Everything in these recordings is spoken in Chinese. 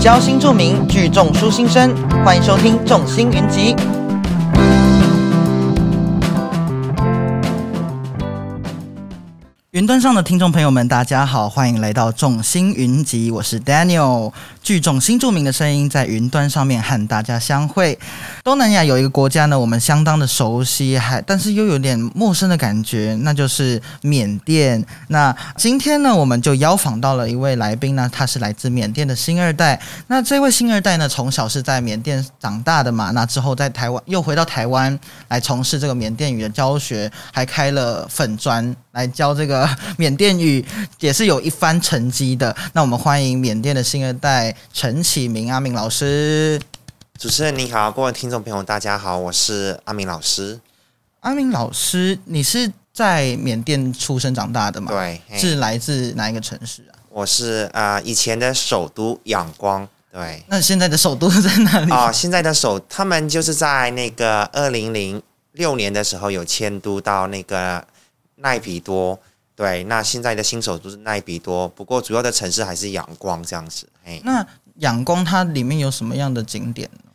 交心著名，聚众舒心声，欢迎收听《众星云集》。云端上的听众朋友们，大家好，欢迎来到众星云集，我是 Daniel。聚众新著名的声音在云端上面和大家相会。东南亚有一个国家呢，我们相当的熟悉，还但是又有点陌生的感觉，那就是缅甸。那今天呢，我们就邀访到了一位来宾呢，他是来自缅甸的新二代。那这位新二代呢，从小是在缅甸长大的嘛，那之后在台湾又回到台湾来从事这个缅甸语的教学，还开了粉专来教这个缅甸语，也是有一番成绩的。那我们欢迎缅甸的新二代。陈启明阿明老师，主持人你好，各位听众朋友大家好，我是阿明老师。阿明老师，你是在缅甸出生长大的吗？对，是来自哪一个城市啊？我是啊，以前的首都仰光。对，那现在的首都在哪里？啊，现在的首，他们就是在那个二零零六年的时候有迁都到那个奈比多。对，那现在的新手都是奈比多，不过主要的城市还是仰光这样子。哎，那仰光它里面有什么样的景点呢？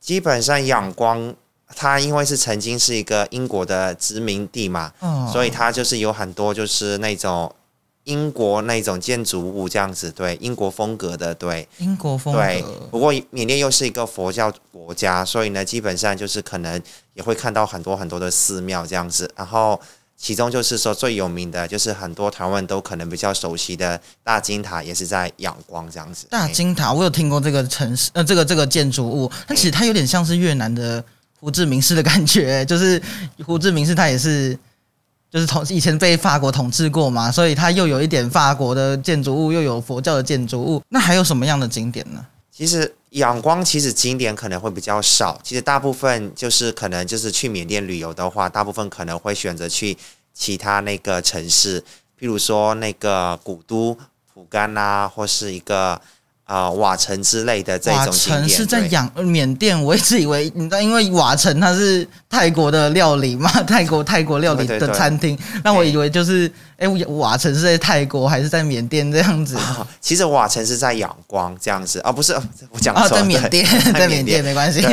基本上仰光它因为是曾经是一个英国的殖民地嘛，所以它就是有很多就是那种英国那种建筑物这样子，对，英国风格的，对，英国风格。对，不过缅甸又是一个佛教国家，所以呢，基本上就是可能也会看到很多很多的寺庙这样子，然后。其中就是说最有名的就是很多台湾都可能比较熟悉的大金塔，也是在仰光这样子。大金塔，我有听过这个城市，呃，这个这个建筑物，但其实它有点像是越南的胡志明市的感觉，就是胡志明市它也是就是统以前被法国统治过嘛，所以它又有一点法国的建筑物，又有佛教的建筑物。那还有什么样的景点呢？其实仰光其实景点可能会比较少，其实大部分就是可能就是去缅甸旅游的话，大部分可能会选择去其他那个城市，譬如说那个古都蒲甘啊，或是一个。啊，瓦城之类的这种瓦城是在养缅甸，我一直以为你知道，因为瓦城它是泰国的料理嘛，泰国泰国料理的餐厅，那我以为就是哎，瓦城是在泰国还是在缅甸这样子？其实瓦城是在仰光这样子啊，不是我讲错，在缅甸，在缅甸没关系。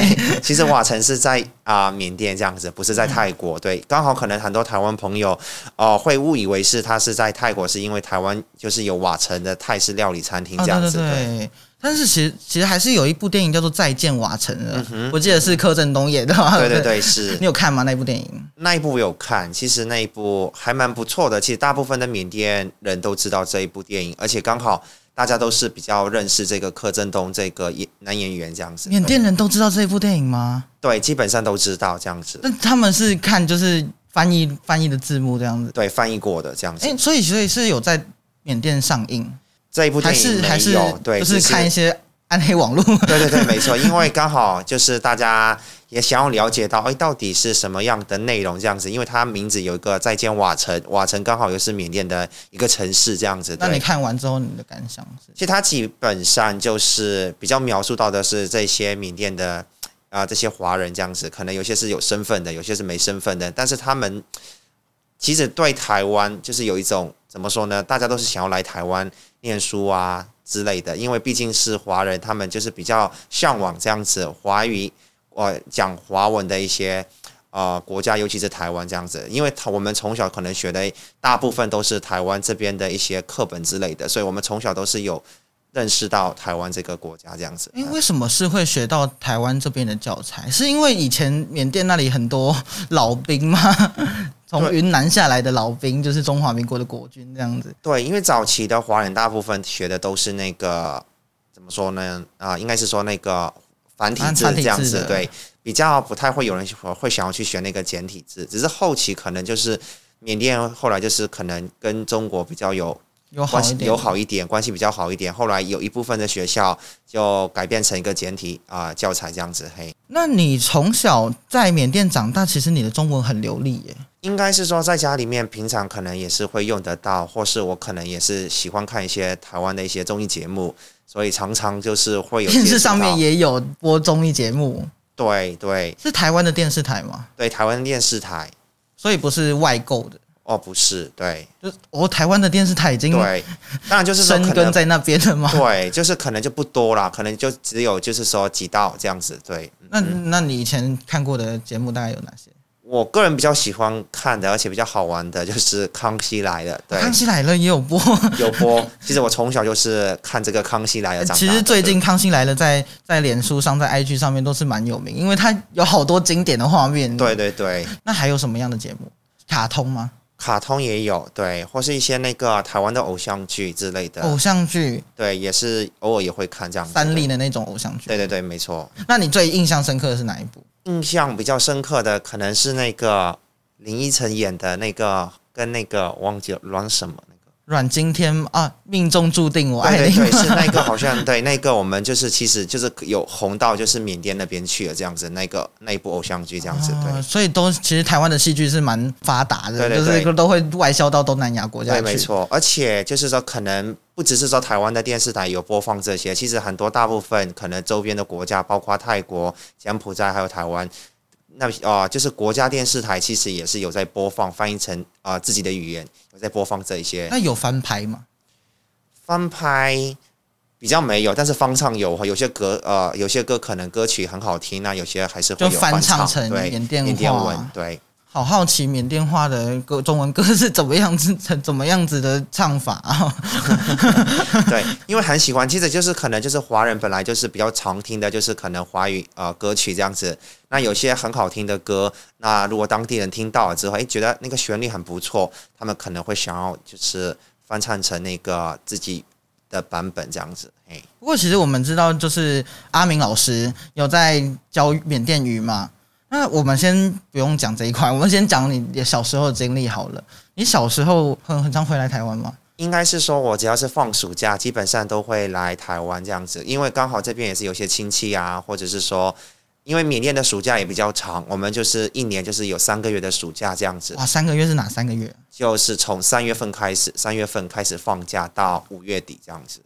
其实瓦城是在啊缅甸这样子，不是在泰国。对，刚好可能很多台湾朋友哦会误以为是他是在泰国，是因为台湾就是有瓦城的泰式料理餐厅这样子。对。但是其实其实还是有一部电影叫做《再见瓦城》的，我记得是柯震东演的。对对对，是你有看吗？那部电影？那一部有看，其实那一部还蛮不错的。其实大部分的缅甸人都知道这一部电影，而且刚好大家都是比较认识这个柯震东这个演男演员这样子。缅甸人都知道这一部电影吗？对，基本上都知道这样子。那他们是看就是翻译翻译的字幕这样子？对，翻译过的这样子。哎，所以所以是有在缅甸上映。这一部电影还是对，就是看一些暗黑网络。对对对，没错，因为刚好就是大家也想要了解到，哎，到底是什么样的内容这样子？因为它名字有一个再见瓦城，瓦城刚好又是缅甸的一个城市这样子。那你看完之后你的感想是？其实它基本上就是比较描述到的是这些缅甸的啊这些华人这样子，可能有些是有身份的，有些是没身份的，但是他们其实对台湾就是有一种怎么说呢？大家都是想要来台湾。念书啊之类的，因为毕竟是华人，他们就是比较向往这样子华语，呃，讲华文的一些呃国家，尤其是台湾这样子。因为他我们从小可能学的大部分都是台湾这边的一些课本之类的，所以我们从小都是有认识到台湾这个国家这样子。因为什么是会学到台湾这边的教材？是因为以前缅甸那里很多 老兵吗？从云南下来的老兵，就是中华民国的国军这样子。对，因为早期的华人大部分学的都是那个怎么说呢？啊，应该是说那个繁体字这样子。对，比较不太会有人会想要去学那个简体字。只是后期可能就是缅甸后来就是可能跟中国比较有关系友好一点，关系比较好一点。后来有一部分的学校就改变成一个简体啊教材这样子。嘿，那你从小在缅甸长大，其实你的中文很流利耶。应该是说，在家里面平常可能也是会用得到，或是我可能也是喜欢看一些台湾的一些综艺节目，所以常常就是会有电视上面也有播综艺节目。对对，是台湾的电视台吗？对，台湾电视台，所以不是外购的。哦，不是，对就是哦，台湾的电视台已经对，当然就是 生根在那边了嘛？对，就是可能就不多啦，可能就只有就是说几道这样子。对，那那你以前看过的节目大概有哪些？我个人比较喜欢看的，而且比较好玩的，就是《康熙来了》。对，康熙来了也有播。有播。其实我从小就是看这个《康熙来了》长大。其实最近《康熙来了》在在脸书上、在 IG 上面都是蛮有名，因为它有好多经典的画面。对对对。那还有什么样的节目？卡通吗？卡通也有，对，或是一些那个台湾的偶像剧之类的。偶像剧，对，也是偶尔也会看这样。三立的那种偶像剧。对对对，没错。那你最印象深刻的是哪一部？印象比较深刻的可能是那个林依晨演的那个，跟那个忘记了阮什么。阮经天啊，命中注定我爱你。对对对，是那个 好像对那个我们就是其实就是有红到就是缅甸那边去了这样子，那个那一部偶像剧这样子。对，所以都其实台湾的戏剧是蛮发达的，就是都会外销到东南亚国家去。对，没错。而且就是说，可能不只是说台湾的电视台有播放这些，其实很多大部分可能周边的国家，包括泰国、柬埔寨还有台湾。那啊，就是国家电视台其实也是有在播放，翻译成啊自己的语言，有在播放这一些。那有翻拍吗？翻拍比较没有，但是翻唱有，有些歌呃，有些歌可能歌曲很好听，那有些还是会有翻唱成缅甸文，对。好好奇缅甸话的歌，中文歌是怎么样子、怎怎么样子的唱法啊？对，因为很喜欢，其实就是可能就是华人本来就是比较常听的，就是可能华语呃歌曲这样子。那有些很好听的歌，那如果当地人听到了之后，哎，觉得那个旋律很不错，他们可能会想要就是翻唱成那个自己的版本这样子。哎，不过其实我们知道，就是阿明老师有在教缅甸语嘛。那我们先不用讲这一块，我们先讲你小时候的经历好了。你小时候很很常回来台湾吗？应该是说，我只要是放暑假，基本上都会来台湾这样子，因为刚好这边也是有些亲戚啊，或者是说，因为缅甸的暑假也比较长，我们就是一年就是有三个月的暑假这样子。哇，三个月是哪三个月？就是从三月份开始，三月份开始放假到五月底这样子。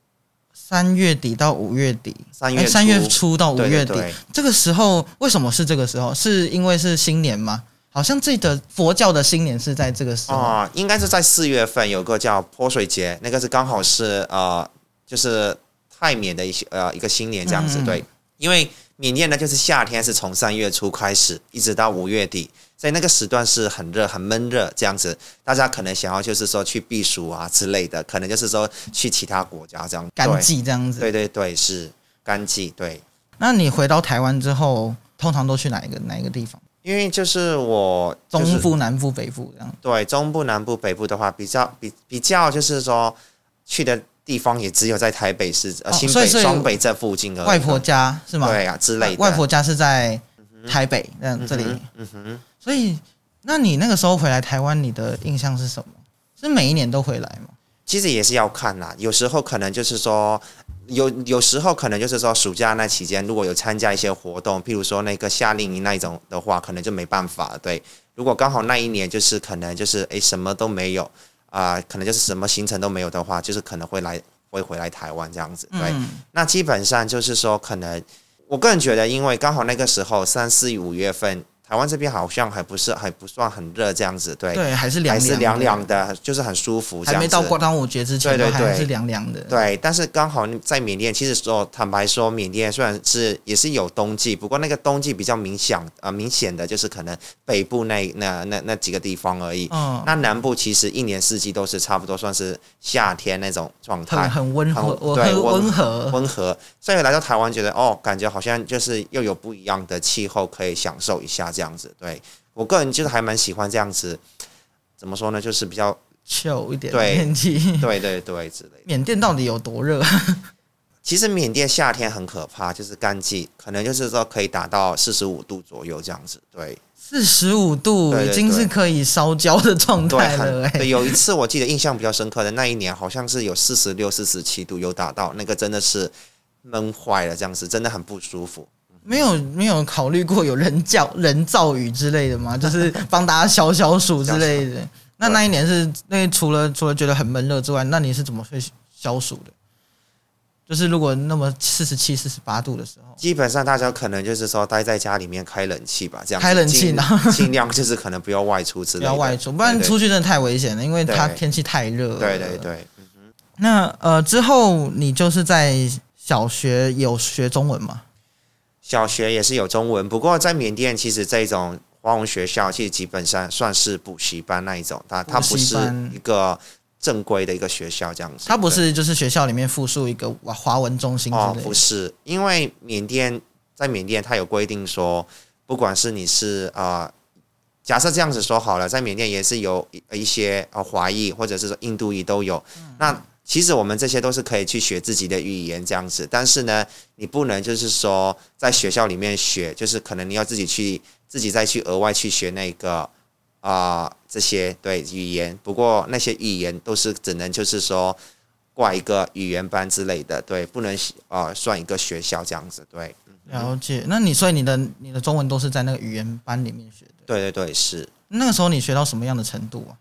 三月底到五月底，三月三月初到五月底，这个时候为什么是这个时候？是因为是新年吗？好像记得佛教的新年是在这个时候啊，应该是在四月份有个叫泼水节，那个是刚好是呃，就是泰缅的一些呃一个新年这样子。对，因为缅甸呢就是夏天是从三月初开始，一直到五月底。所以那个时段是很热、很闷热这样子，大家可能想要就是说去避暑啊之类的，可能就是说去其他国家这样。干季这样子。对对对，是干季。对。那你回到台湾之后，通常都去哪一个哪一个地方？因为就是我中部、南部、北部这样。对，中部、南部、北部的话，比较比比较就是说去的地方也只有在台北市呃、新北、双北这附近的。外婆家是吗？对啊，之类的。外婆家是在台北，嗯，这里。嗯哼。所以，那你那个时候回来台湾，你的印象是什么？是每一年都回来吗？其实也是要看啦，有时候可能就是说，有有时候可能就是说，暑假那期间如果有参加一些活动，譬如说那个夏令营那一种的话，可能就没办法。对，如果刚好那一年就是可能就是诶什么都没有啊，可能就是什么行程都没有的话，就是可能会来会回来台湾这样子。对，那基本上就是说，可能我个人觉得，因为刚好那个时候三四五月份。台湾这边好像还不是还不算很热这样子，对，对，还是凉还是凉凉的，就是很舒服。还没到过端午节之前，对对对，是凉凉的。对，但是刚好在缅甸，其实说坦白说，缅甸虽然是也是有冬季，不过那个冬季比较明显啊，明显的就是可能北部那那那那几个地方而已。嗯，那南部其实一年四季都是差不多算是夏天那种状态，很温和，对，温和温和。所以来到台湾，觉得哦，感觉好像就是又有不一样的气候可以享受一下这样子，对。我个人就是还蛮喜欢这样子，怎么说呢？就是比较秋一点的天气，对对对之类。缅甸到底有多热？其实缅甸夏天很可怕，就是干季，可能就是说可以达到四十五度左右这样子。对，四十五度已经是可以烧焦的状态了。对，有一次我记得印象比较深刻的那一年，好像是有四十六、四十七度有达到，那个真的是闷坏了，这样子真的很不舒服。没有没有考虑过有人叫人造雨之类的吗？就是帮大家消消暑之类的。那那一年是那除了除了觉得很闷热之外，那你是怎么去消暑的？就是如果那么四十七、四十八度的时候，基本上大家可能就是说待在家里面开冷气吧，这样开冷气尽然后尽量就是可能不要外出之不类的，要外出，不然出去真的太危险了，因为它天气太热了。对对对，那呃之后你就是在小学有学中文吗？小学也是有中文，不过在缅甸其实这种华文学校其实基本上算是补习班那一种，它它不是一个正规的一个学校这样子。它不是就是学校里面附属一个华华文中心之哦。不是，因为缅甸在缅甸它有规定说，不管是你是呃，假设这样子说好了，在缅甸也是有一一些呃华裔或者是说印度裔都有。嗯那其实我们这些都是可以去学自己的语言这样子，但是呢，你不能就是说在学校里面学，就是可能你要自己去自己再去额外去学那个啊、这些对语言。不过那些语言都是只能就是说挂一个语言班之类的，对，不能啊、算一个学校这样子，对，了解。那你所以你的你的中文都是在那个语言班里面学的？对对对，是。那个时候你学到什么样的程度啊？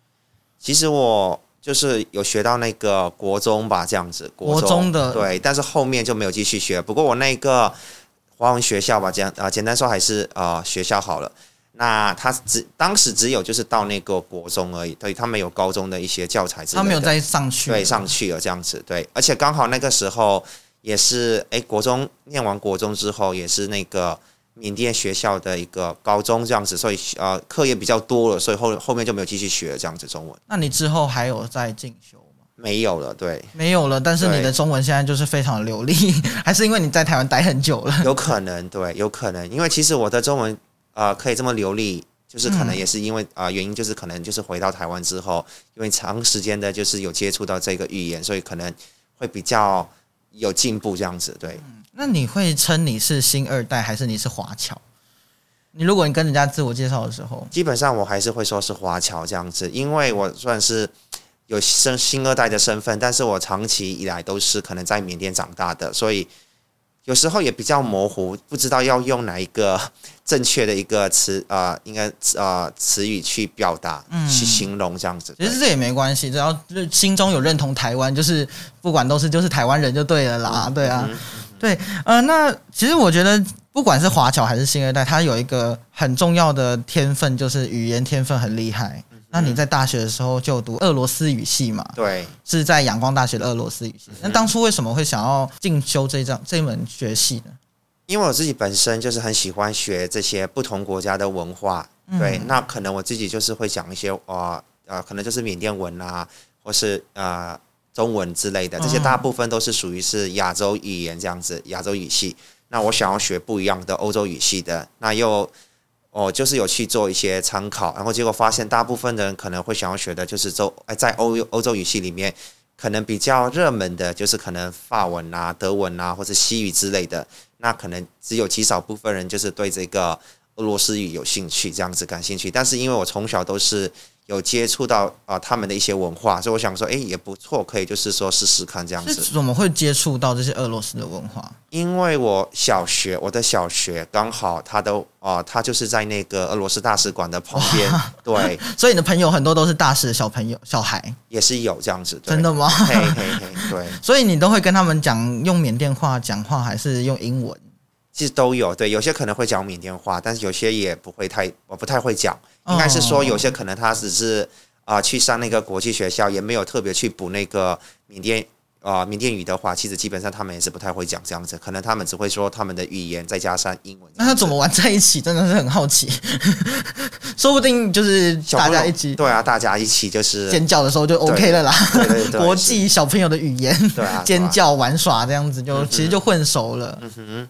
其实我就是有学到那个国中吧，这样子，国中的对，但是后面就没有继续学。不过我那个华文学校吧，这样啊、简单说还是呃学校好了。那他只当时只有就是到那个国中而已，对他没有高中的一些教材之类的。他没有再上去。对，上去了这样子，对，而且刚好那个时候也是，哎，国中念完国中之后，也是那个缅甸学校的一个高中这样子，所以呃课业比较多了，所以后后面就没有继续学这样子中文，那你之后还有在进修吗？没有了，对，没有了，但是你的中文现在就是非常流利，还是因为你在台湾待很久了？有可能，对，有可能，因为其实我的中文呃可以这么流利。就是可能嗯也是因为啊、呃原因就是可能就是回到台湾之后，因为长时间的就是有接触到这个语言，所以可能会比较有进步这样子。对，那你会称你是新二代，还是你是华侨？你如果你跟人家自我介绍的时候，基本上我还是会说是华侨这样子，因为我算是有新新二代的身份，但是我长期以来都是可能在缅甸长大的，所以有时候也比较模糊，不知道要用哪一个正确的一个词呃，应该啊词语去表达、嗯去形容这样子。其实这也没关系，只要就是心中有认同台湾，就是不管都是就是台湾人就对了啦，对啊，嗯对，呃，那其实我觉得不管是华侨还是新二代，他有一个很重要的天分，就是语言天分很厉害。嗯那你在大学的时候就读俄罗斯语系嘛？对，是在阳光大学的俄罗斯语系。那当初为什么会想要进修这张这门学系呢？因为我自己本身就是很喜欢学这些不同国家的文化，对，那可能我自己就是会讲一些呃呃，可能就是缅甸文啊，或是呃中文之类的，这些嗯大部分都是属于是亚洲语言这样子，亚洲语系。那我想要学不一样的欧洲语系的，那又哦就是有去做一些参考，然后结果发现大部分的人可能会想要学的就是周哎在欧欧洲语系里面。可能比较热门的就是可能法文啊、德文啊，或者西语之类的。那可能只有极少部分人就是对这个俄罗斯语有兴趣，这样子感兴趣。但是因为我从小都是有接触到啊、他们的一些文化，所以我想说，哎，也不错，可以就是说试试看这样子。怎么会接触到这些俄罗斯的文化？因为我小学，我的小学刚好他都啊、他就是在那个俄罗斯大使馆的旁边，对，所以你的朋友很多都是大使的小朋友、小孩，也是有这样子。对真的吗？嘿嘿嘿，对，所以你都会跟他们讲用缅甸话讲话，还是用英文？其实都有。对，有些可能会讲缅甸话，但是有些也不会太，我不太会讲。应该是说有些可能他只是啊、去上那个国际学校，也没有特别去补那个缅甸啊、缅甸语的话，其实基本上他们也是不太会讲这样子，可能他们只会说他们的语言，再加上英文。那他怎么玩在一起？真的是很好奇。说不定就是大家一起对啊，大家一起就是尖叫的时候就 OK 了啦。对对对，国际小朋友的语言，对啊，尖叫玩耍这样子就，其实就混熟了。嗯哼。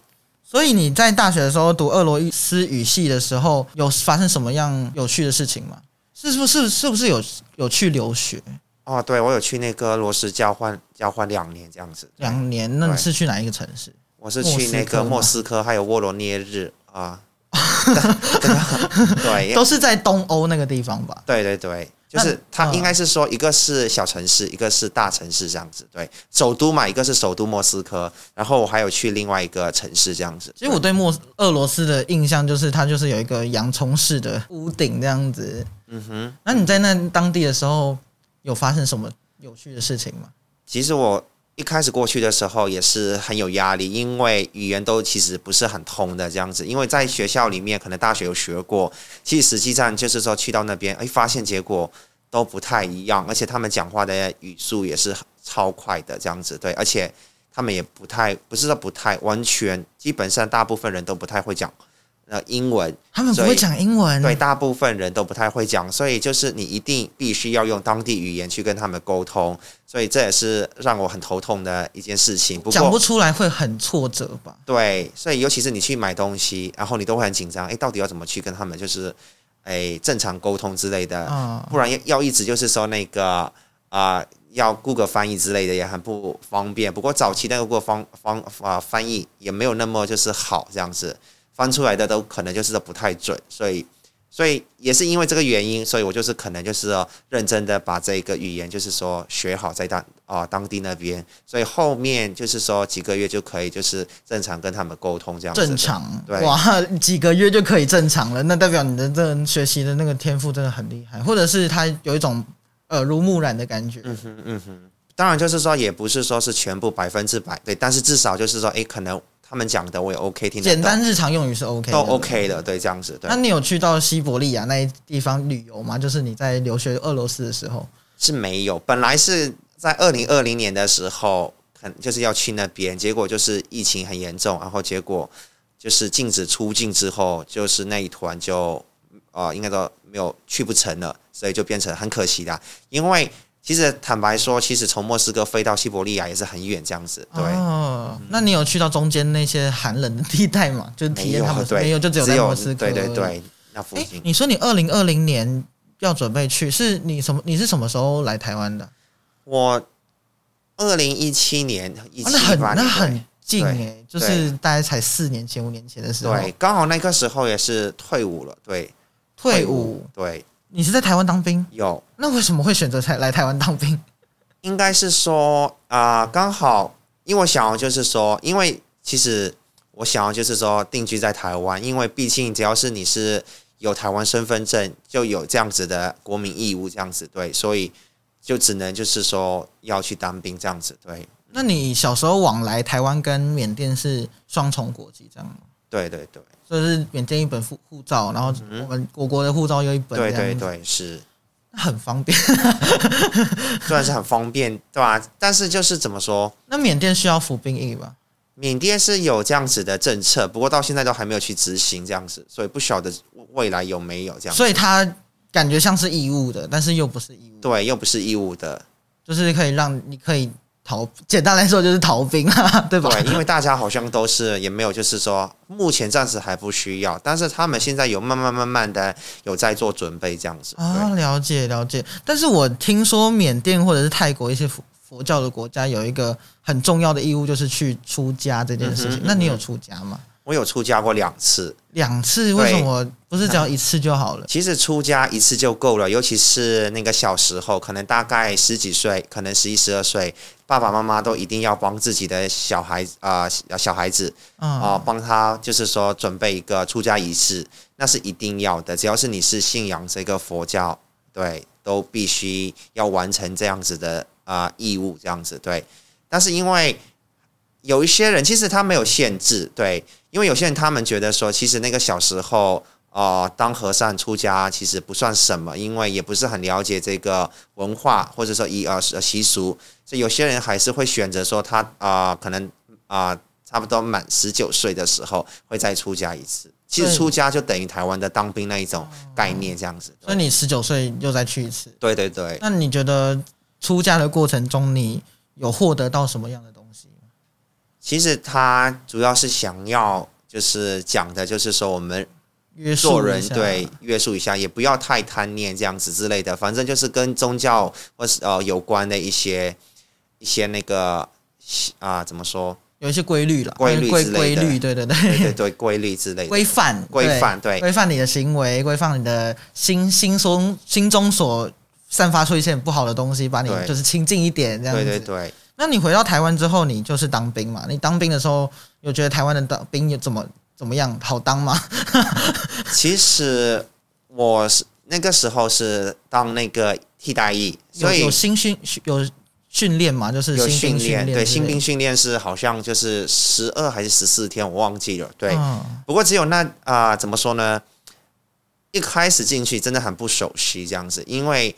所以你在大学的时候读俄罗斯语系的时候，有发生什么样有趣的事情吗？是不是是不是有有去留学哦，对，我有去那个俄罗斯交换交换两年这样子。两年？那你是去哪一个城市？我是去那个莫莫斯科还有沃罗涅日啊。对，都是在东欧那个地方吧？对对对，就是它应该是说，一个是小城市，一个是大城市这样子。对，首都嘛，一个是首都莫斯科，然后我还有去另外一个城市这样子。其实我对莫俄罗斯的印象就是它就是有一个洋葱式的屋顶这样子。嗯哼，那你在那当地的时候有发生什么有趣的事情吗？其实我一开始过去的时候也是很有压力，因为语言都其实不是很通的这样子。因为在学校里面，可能大学有学过，其实实际上就是说去到那边，哎，发现结果都不太一样，而且他们讲话的语速也是超快的这样子。对，而且他们也不太，不是说不太完全，基本上大部分人都不太会讲。呃，英文，他们不会讲英文，对，大部分人都不太会讲，所以就是你一定必须要用当地语言去跟他们沟通，所以这也是让我很头痛的一件事情。讲不出来会很挫折吧？对，所以尤其是你去买东西，然后你都会很紧张，哎，到底要怎么去跟他们就是哎正常沟通之类的，不然要要一直就是说那个啊，要 Google 翻译之类的也很不方便。不过早期那个 Google 方方啊翻译也没有那么就是好这样子。翻出来的都可能就是不太准，所以，所以也是因为这个原因，所以我就是可能就是认真的把这个语言就是说学好，在当啊当地那边，所以后面就是说几个月就可以就是正常跟他们沟通这样。正常，对，哇，几个月就可以正常了，那代表你的这学习的那个天赋真的很厉害，或者是他有一种耳濡目染的感觉。嗯哼，嗯哼，当然就是说也不是说是全部百分之百对，但是至少就是说，哎，可能。他们讲的我也 OK 听，简单日常用语是 OK，都 OK 的，对，这样子。对，那你有去到西伯利亚那地方旅游吗？就是你在留学俄罗斯的时候是没有，本来是在二零二零年的时候，很就是要去那边，结果就是疫情很严重，然后结果就是禁止出境之后，就是那一团就啊，应该说没有去不成了，所以就变成很可惜的，因为。其实坦白说，其实从莫斯科飞到西伯利亚也是很远，这样子。对，哦，那你有去到中间那些寒冷的地带吗？就是体验他们没有，就只有在莫斯科。对对对，那附近。你说你二零二零年要准备去，是你什么？你是什么时候来台湾的？我二零一七年，那很那很近哎，就是大概才四年前、五年前的时候。对，刚好那个时候也是退伍了。对，退伍。对。你是在台湾当兵？有，那为什么会选择台来台湾当兵？应该是说啊，刚好，因为我想要就是说，因为其实我想要就是说定居在台湾，因为毕竟只要是你是有台湾身份证，就有这样子的国民义务，这样子对，所以就只能就是说要去当兵这样子对。那你小时候往来台湾跟缅甸是双重国籍这样吗？对对对。就是缅甸一本护护照，然后我们我国的护照又一本，对对对，是很方便，虽然是很方便，对吧？但是就是怎么说？那缅甸需要服兵役吧？缅甸是有这样子的政策，不过到现在都还没有去执行这样子，所以不晓得未来有没有这样。所以它感觉像是义务的，但是又不是义务，对，又不是义务的，就是可以让你可以。逃，简单来说就是逃兵啊，对吧？对，因为大家好像都是也没有，就是说目前暂时还不需要，但是他们现在有慢慢慢慢的有在做准备这样子啊，了解了解。但是我听说缅甸或者是泰国一些佛佛教的国家有一个很重要的义务，就是去出家这件事情。那你有出家吗？我有出家过两次，两次为什么不是只要一次就好了？其实出家一次就够了，尤其是那个小时候，可能大概十几岁，可能十一十二岁，爸爸妈妈都一定要帮自己的小孩啊小孩子啊帮他，就是说准备一个出家仪式，那是一定要的。只要是你是信仰这个佛教，对，都必须要完成这样子的啊义务，这样子对。但是因为有一些人，其实他没有限制，对。因为有些人他们觉得说，其实那个小时候，呃，当和尚出家其实不算什么，因为也不是很了解这个文化或者说一呃习俗，所以有些人还是会选择说他啊，可能啊，差不多满十九岁的时候会再出家一次。其实出家就等于台湾的当兵那一种概念这样子。所以你十九岁又再去一次？对对对。那你觉得出家的过程中，你有获得到什么样的？其实他主要是想要，就是讲的，就是说我们做人对约束一下，也不要太贪念这样子之类的。反正就是跟宗教或是呃有关的一些一些那个啊，怎么说？有一些规律了，规律之类的，对对对对对，规律之类的，规范规范对，规范你的行为，规范你的心心中心中所散发出一些不好的东西，把你就是清净一点这样子。对对对。那你回到台湾之后，你就是当兵嘛？你当兵的时候，有觉得台湾的当兵有怎么怎么样好当吗？其实我是那个时候是当那个替代役，所以有新训有训练嘛，就是有训练，对，新兵训训练是好像就是十二还是十四天，我忘记了。对，嗯不过只有那啊、怎么说呢？一开始进去真的很不熟悉这样子，因为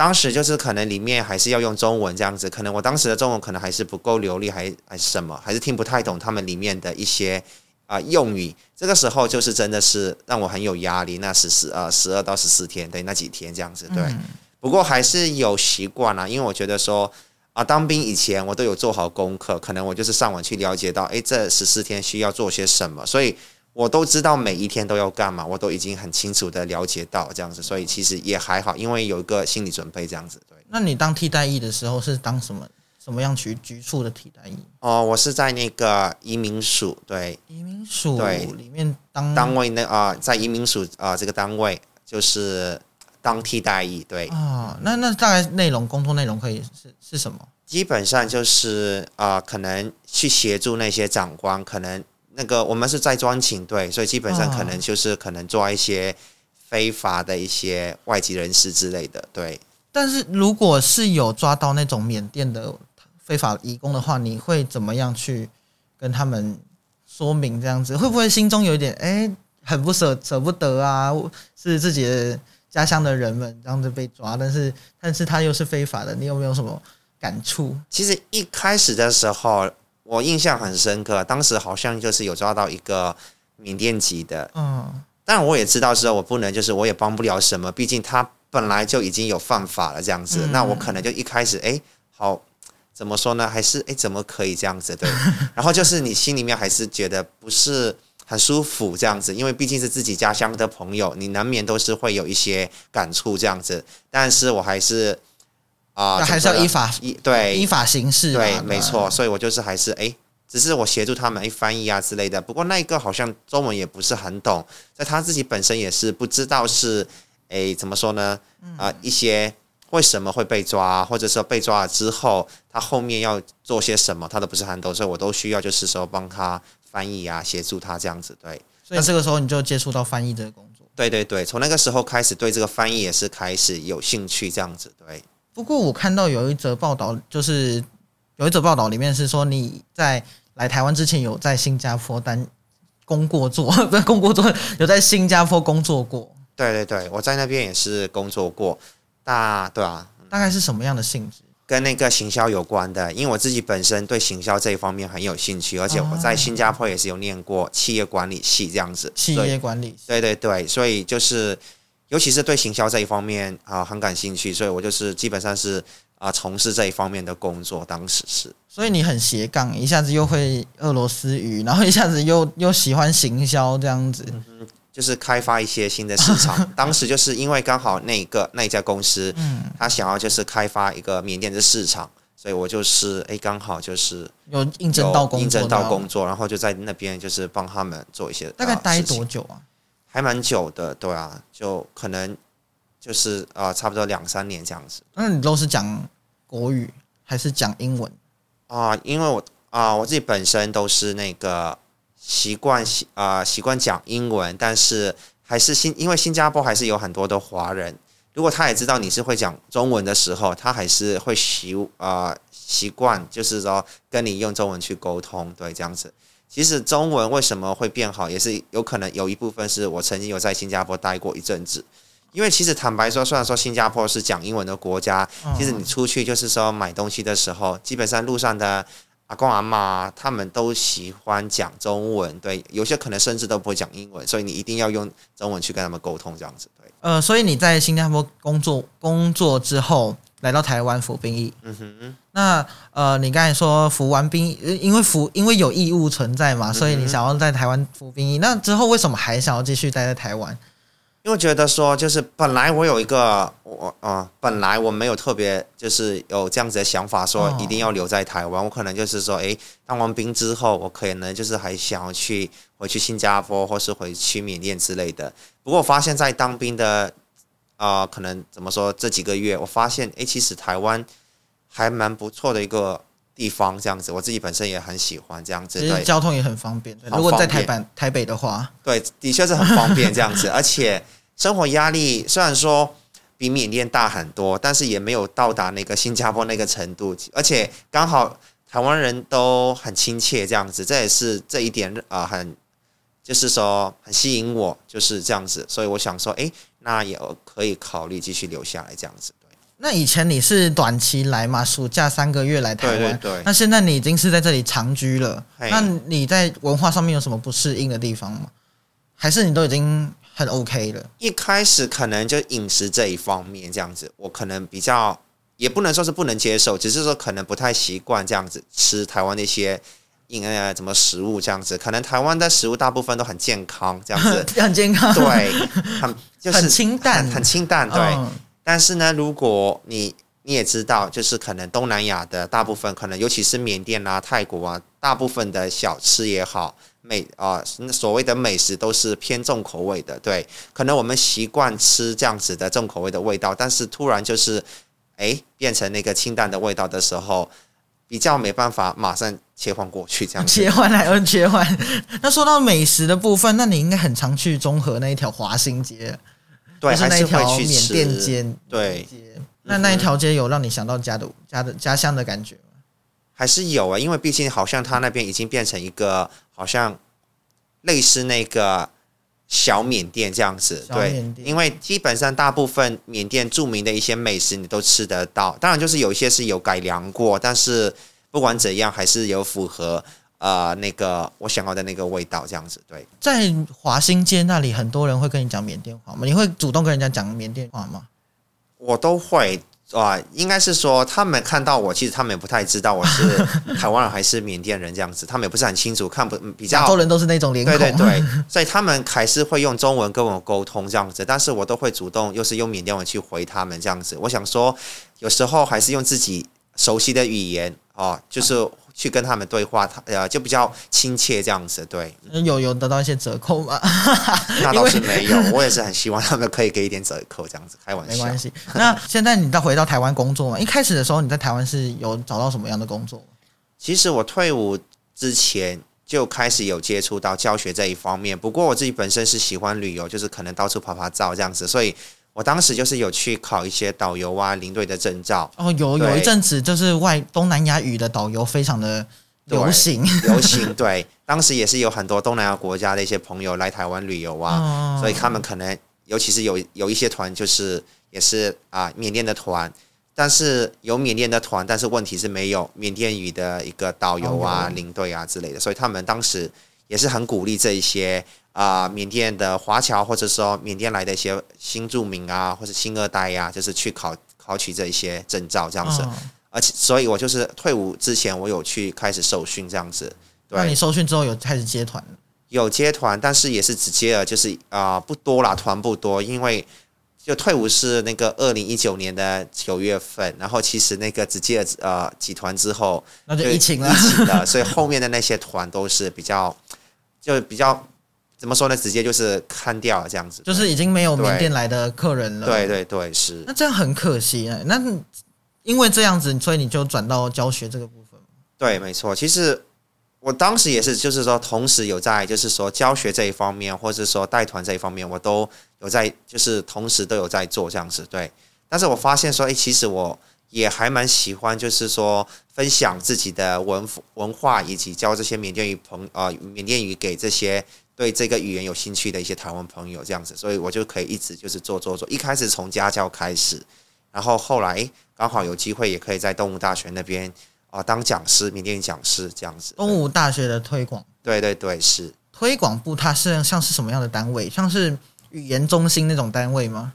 当时就是可能里面还是要用中文这样子，可能我当时的中文可能还是不够流利，还还是什么，还是听不太懂他们里面的一些啊、用语。这个时候就是真的是让我很有压力。那十四呃十二到十四天，对，那几天这样子，对。不过还是有习惯啦，因为我觉得说啊，当兵以前我都有做好功课，可能我就是上网去了解到，诶，这十四天需要做些什么，所以我都知道每一天都要干嘛，我都已经很清楚的了解到这样子，所以其实也还好，因为有一个心理准备这样子。对，那你当替代役的时候是当什么什么样局局处的替代役？哦，我是在那个移民署对移民署对里面当单位那啊、在移民署啊、这个单位就是当替代役，对，哦、那那大概内容工作内容可以是是什么？基本上就是啊、可能去协助那些长官，可能那个我们是在专勤队，所以基本上哦可能就是可能抓一些非法的一些外籍人士之类的，对。但是如果是有抓到那种缅甸的非法移工的话，你会怎么样去跟他们说明这样子？会不会心中有一点哎、很不舍舍不得啊？是自己的家乡的人们这样子被抓，但是但是他又是非法的，你有没有什么感触？其实一开始的时候，我印象很深刻，当时好像就是有抓到一个缅甸籍的，嗯，但我也知道说我不能，就是我也帮不了什么，毕竟他本来就已经有犯法了这样子，嗯那我可能就一开始哎，好。怎么说呢？还是哎，怎么可以这样子？对，然后就是你心里面还是觉得不是很舒服这样子，因为毕竟是自己家乡的朋友，你难免都是会有一些感触这样子。但是我还是啊，那还是要依法依对依法行事。对，没错，。所以我就是还是哎，只是我协助他们哎翻译啊之类的。不过那一个好像中文也不是很懂，在他自己本身也是不知道是哎怎么说呢？啊、一些为什么会被抓，或者说被抓了之后，他后面要做些什么，他都不是很懂，所以我都需要就是说帮他翻译啊，协助他这样子。对，所以这个时候你就接触到翻译这个工作。对对对，从那个时候开始对这个翻译也是开始有兴趣这样子。对，不过我看到有一则报道，就是有一则报道里面是说你在来台湾之前有在新加坡担工过做，不是工过做，有在新加坡工作过，对对对，我在那边也是工作过，大对啊，大概是什么样的性质？跟那个行销有关的，因为我自己本身对行销这一方面很有兴趣，而且我在新加坡也是有念过企业管理系这样子。企业管理对对对，所以就是尤其是对行销这一方面啊很感兴趣，所以我就是基本上是啊从事这一方面的工作，当时是。所以你很斜杠，一下子又会俄罗斯语，然后一下子又又喜欢行销这样子。就是开发一些新的市场，当时就是因为刚好那个那一家公司，嗯，他想要就是开发一个缅甸的市场，所以我就是哎刚好就是有应征到工作，应征到工作，然后就在那边就是帮他们做一些大概待多久啊？还蛮久的，对啊，就可能就是啊、差不多两三年这样子那你都是讲国语还是讲英文？啊、因为我啊、我自己本身都是那个习惯习啊习惯讲英文，但是还是新因为新加坡还是有很多的华人，如果他也知道你是会讲中文的时候，他还是会习啊习惯，就是说跟你用中文去沟通，对，这样子。其实中文为什么会变好，也是有可能有一部分是我曾经有在新加坡待过一阵子。因为其实坦白说，虽然说新加坡是讲英文的国家，其实你出去就是说买东西的时候，基本上路上的阿公阿妈他们都喜欢讲中文，对，有些可能甚至都不会讲英文，所以你一定要用中文去跟他们沟通，这样子，对。呃，所以你在新加坡工作工作之后，来到台湾服兵役。嗯哼，那呃，你刚才说服完兵因为服因为有义务存在嘛，所以你想要在台湾服兵役。那之后为什么还想要继续待在台湾？因为觉得说，就是本来我有一个我啊、本来我没有特别就是有这样子的想法，说哦一定要留在台湾。我可能就是说，诶，当完兵之后，我可能就是还想要去回去新加坡，或是回去缅甸之类的。不过我发现，在当兵的啊、可能怎么说这几个月，我发现，诶，其实台湾还蛮不错的一个地方，这样子，我自己本身也很喜欢这样子。对，交通也很方便。如果在台北台北的话，对，的确是很方便这样子，而且生活压力虽然说比缅甸大很多，但是也没有到达那个新加坡那个程度，而且刚好台湾人都很亲切这样子，这也是这一点啊、很就是说很吸引我，就是这样子，所以我想说，诶，那也可以考虑继续留下来这样子，对。那以前你是短期来嘛，暑假三个月来台湾，对对对那现在你已经是在这里长居了，那你在文化上面有什么不适应的地方吗？还是你都已经很 OK 了？一开始可能就饮食这一方面这样子，我可能比较也不能说是不能接受，只是说可能不太习惯这样子吃台湾那些饮呃怎么食物这样子，可能台湾的食物大部分都很健康这样子，很健康，对，很就是很清淡很很清淡，对。嗯但是呢，如果你你也知道，就是可能东南亚的大部分，可能尤其是缅甸啊、泰国啊，大部分的小吃也好，美啊、所谓的美食都是偏重口味的。对，可能我们习惯吃这样子的重口味的味道，但是突然就是哎变成那个清淡的味道的时候，比较没办法马上切换过去这样子。切换来又切换。那说到美食的部分，那你应该很常去中和那一条华新街，对，还是那一条缅。甸街。对，街，那那一条街有让你想到家的家的家乡的感觉吗？还是有啊，因为毕竟好像他那边已经变成一个好像类似那个小缅甸这样子，对因为基本上大部分缅甸著名的一些美食你都吃得到，当然就是有一些是有改良过，但是不管怎样还是有符合呃那个我想要的那个味道这样子，对。在华新街那里，很多人会跟你讲缅甸话吗？你会主动跟人家讲缅甸话吗？我都会啊、应该是说他们看到我，其实他们也不太知道我是 台湾人还是缅甸人这样子，他们也不是很清楚，看不比较亚洲人都是那种脸孔，对对对，所以他们还是会用中文跟我沟通这样子，但是我都会主动又是用缅甸文去回他们这样子。我想说，有时候还是用自己熟悉的语言哦，就是去跟他们对话，他呃就比较亲切这样子。对，有有得到一些折扣吗？那倒是没有，我也是很希望他们可以给一点折扣这样子，开玩笑没关。系。那现在你到回到台湾工作嘛？一开始的时候你在台湾是有找到什么样的工作？其实我退伍之前就开始有接触到教学这一方面，不过我自己本身是喜欢旅游，就是可能到处拍拍照这样子，所以我当时就是有去考一些导游啊、领队的证照，哦，有有一阵子就是外东南亚语的导游非常的流行，流行对，当时也是有很多东南亚国家的一些朋友来台湾旅游啊，哦。所以他们可能尤其是有有一些团就是也是啊缅甸的团。但是有缅甸的团，但是问题是没有缅甸语的一个导游啊、领队啊之类的，所以他们当时也是很鼓励这一些啊、缅甸的华侨，或者说缅甸来的一些新住民啊，或者新二代呀、就是去考考取这一些证照这样子。哦而且，所以我就是退伍之前，我有去开始受训这样子。对那你，受训之后有开始接团有接团，但是也是只接了，就是啊、不多啦，团不多，因为就退伍是那个二零一九年的九月份，然后其实那个只接了呃几团之后，那就疫情了疫。情了，所以后面的那些团都是比较，就比较怎么说呢？直接就是看掉了这样子。就是已经没有对缅甸来的客人了。对对对，是那这样很可惜啊。那因为这样子，所以你就转到教学这个部分。对，没错。其实我当时也是，就是说，同时有在，就是说教学这一方面，或者说带团这一方面，我都有在，就是同时都有在做这样子。对，但是我发现说，诶，其实我也还蛮喜欢，就是说分享自己的文文化，以及教这些缅甸语朋呃缅甸语给这些对这个语言有兴趣的一些台湾朋友这样子，所以我就可以一直就是做做做。一开始从家教开始，然后后来刚好有机会，也可以在动物大学那边。啊、当讲师，缅甸语讲师这样子。东吴大学的推广对对对，是推广部，它是像是什么样的单位？像是语言中心那种单位吗？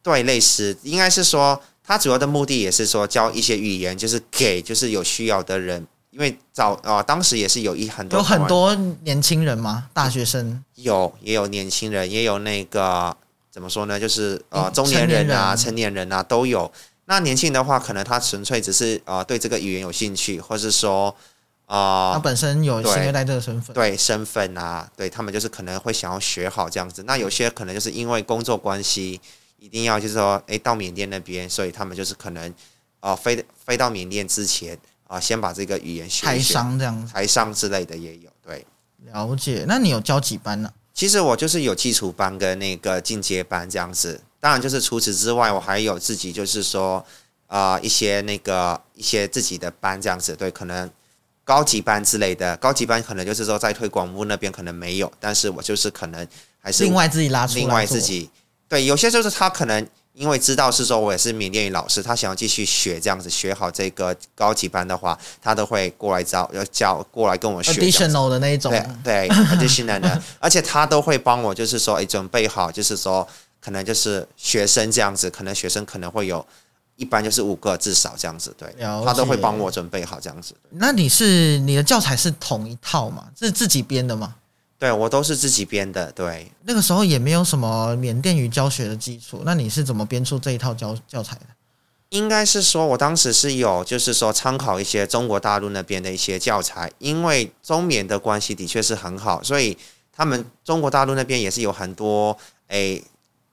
对类似，应该是说，它主要的目的也是说教一些语言，就是给就是有需要的人，因为早啊、当时也是有一很多有很多年轻人吗？大学生有也有年轻人，也有那个怎么说呢，就是呃嗯中年人啊、成成年人啊都有。那年轻的话，可能他纯粹只是呃对这个语言有兴趣，或是说啊、他本身有新二代这个身份。对身份啊，对他们就是可能会想要学好这样子。那有些可能就是因为工作关系，一定要就是说，诶，到缅甸那边，所以他们就是可能，呃，飞飞到缅甸之前啊、先把这个语言学台，商这样子台商之类的也有。对，了解。那你有教几班呢、其实我就是有基础班跟那个进阶班这样子。当然就是除此之外，我还有自己就是说啊、一些那个一些自己的班这样子，对，可能高级班之类的，高级班可能就是说在推广部那边可能没有，但是我就是可能还是另外自己拉出来另外自己对，有些就是他可能因为知道是说我也是缅甸语老师，他想要继续学这样子，学好这个高级班的话，他都会过来找要教过来跟我学 additional 的那一种，对对，additional 的，而且他都会帮我，就是说，哎，准备好，就是说，可能就是学生这样子，可能学生可能会有，一般就是五个至少这样子，对，他都会帮我准备好这样子。那你是你的教材是同一套吗？是自己编的吗？对我都是自己编的，对，那个时候也没有什么缅甸语教学的基础，那你是怎么编出这一套教教材的？应该是说，我当时是有，就是说参考一些中国大陆那边的一些教材，因为中缅的关系的确是很好，所以他们中国大陆那边也是有很多诶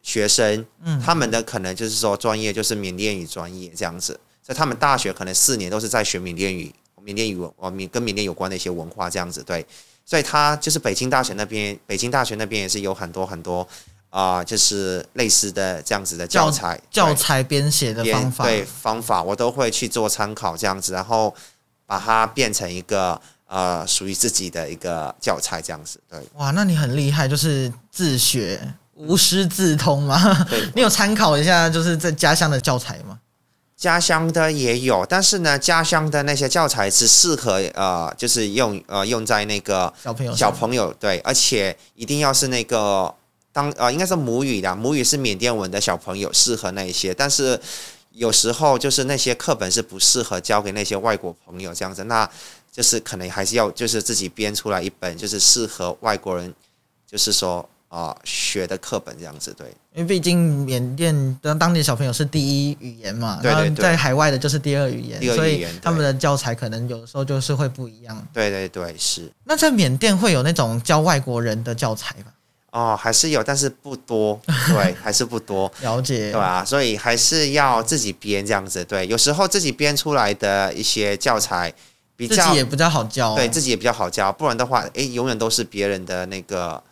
学生，嗯。他们的可能就是说专业就是缅甸语专业这样子，所以他们大学可能四年都是在学缅甸语，缅甸语文哦缅跟缅甸有关的一些文化这样子，对，所以他就是北京大学那边，北京大学那边也是有很多很多啊、就是类似的这样子的教材对教材编写的编方法，对方法，我都会去做参考这样子，然后把它变成一个呃属于自己的一个教材这样子。对哇，那你很厉害，就是自学无师自通嘛。对，你有参考一下，就是在家乡的教材吗？家乡的也有，但是呢，家乡的那些教材只适合呃，就是用呃用在那个小朋友小朋友对，而且一定要是那个当呃应该是母语的，母语是缅甸文的小朋友适合那一些，但是有时候就是那些课本是不适合教给那些外国朋友这样子，那就是可能还是要就是自己编出来一本就是适合外国人，就是说啊、呃学的课本这样子对。因为毕竟缅甸的当地小朋友是第一语言嘛，对对对然后在海外的就是第二语言，所以他们的教材可能有的时候就是会不一样。对对对，是那在缅甸会有那种教外国人的教材吧？哦，还是有，但是不多，对，还是不多，了解，对吧、所以还是要自己编这样子，对，有时候自己编出来的一些教材比较自己也比较好教、对自己也比较好教，不然的话，诶，永远都是别人的那个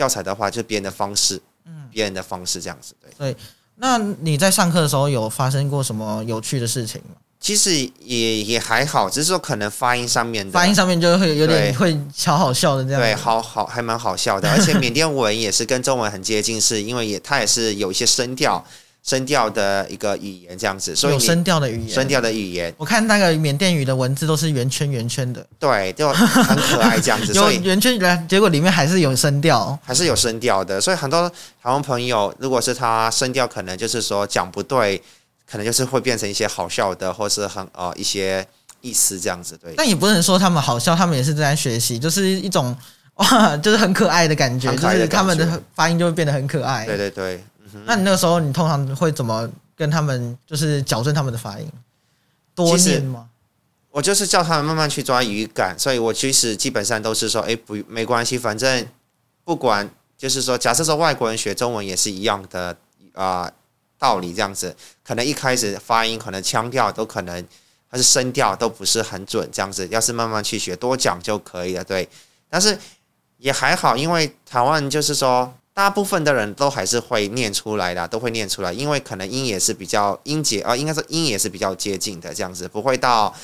教材的话，就是别人的方式，嗯，别人的方式这样子，对。那你在上课的时候有发生过什么有趣的事情吗？其实也也还好，只是说可能发音上面的发音上面就会有点对会超好笑的这样。对，好好还蛮好笑的，而且缅甸文也是跟中文很接近，是因为也它也是有一些声调声调的一个语言这样子，所以有声调的语言。声调的语言，我看那个缅甸语的文字都是圆圈圆圈的，对，就很可爱这样子，有 所以圆圈，然结果里面还是有声调。还是有声调的。所以很多台湾朋友，如果是他声调可能就是说讲不对，可能就是会变成一些好笑的，或是很呃一些意思这样子，对。但也不能说他们好笑，他们也是在学习，就是一种哇，就是很可爱的感觉，就是他们的发音就会变得很可爱。对对对，那你那个时候，你通常会怎么跟他们就是矫正他们的发音？多其实念吗？我就是叫他们慢慢去抓语感，所以我其实基本上都是说，哎，不，没关系，反正不管，就是说，假设说外国人学中文也是一样的啊、道理，这样子，可能一开始发音，可能腔调都可能，还是声调都不是很准，这样子，要是慢慢去学，多讲就可以了，对。但是也还好，因为台湾就是说，大部分的人都还是会念出来的，都会念出来，因为可能音也是比较音节啊、应该是音也是比较接近的，这样子不会到，